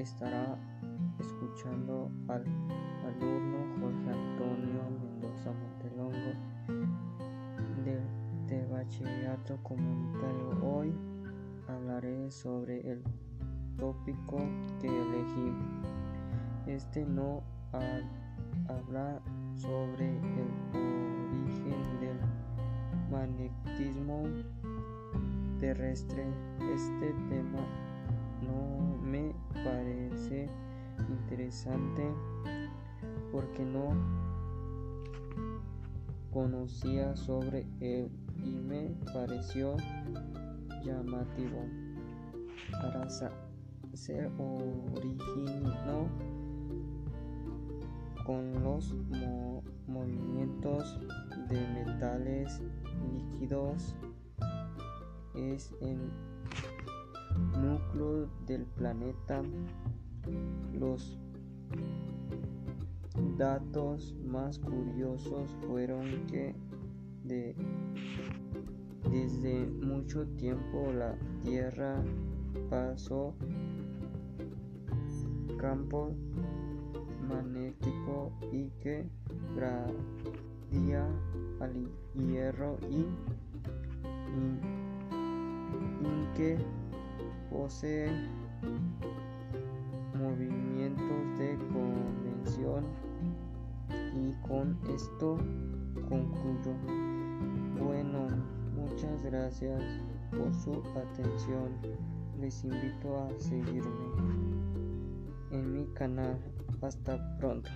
estará escuchando al alumno Jorge Antonio Mendoza Montelongo de, Bachillerato Comunitario. Hoy hablaré sobre el tópico que elegí. Este no habla sobre el origen del magnetismo terrestre. Este tema interesante porque no conocía sobre él y me pareció llamativo. Para ser originó con los movimientos de metales líquidos es el núcleo del planeta los datos más curiosos fueron que desde mucho tiempo la Tierra pasó campo magnético y que gradia al hierro y, y que posee y con esto concluyo. Bueno, muchas gracias por su atención. Les invito a seguirme en mi canal. Hasta pronto.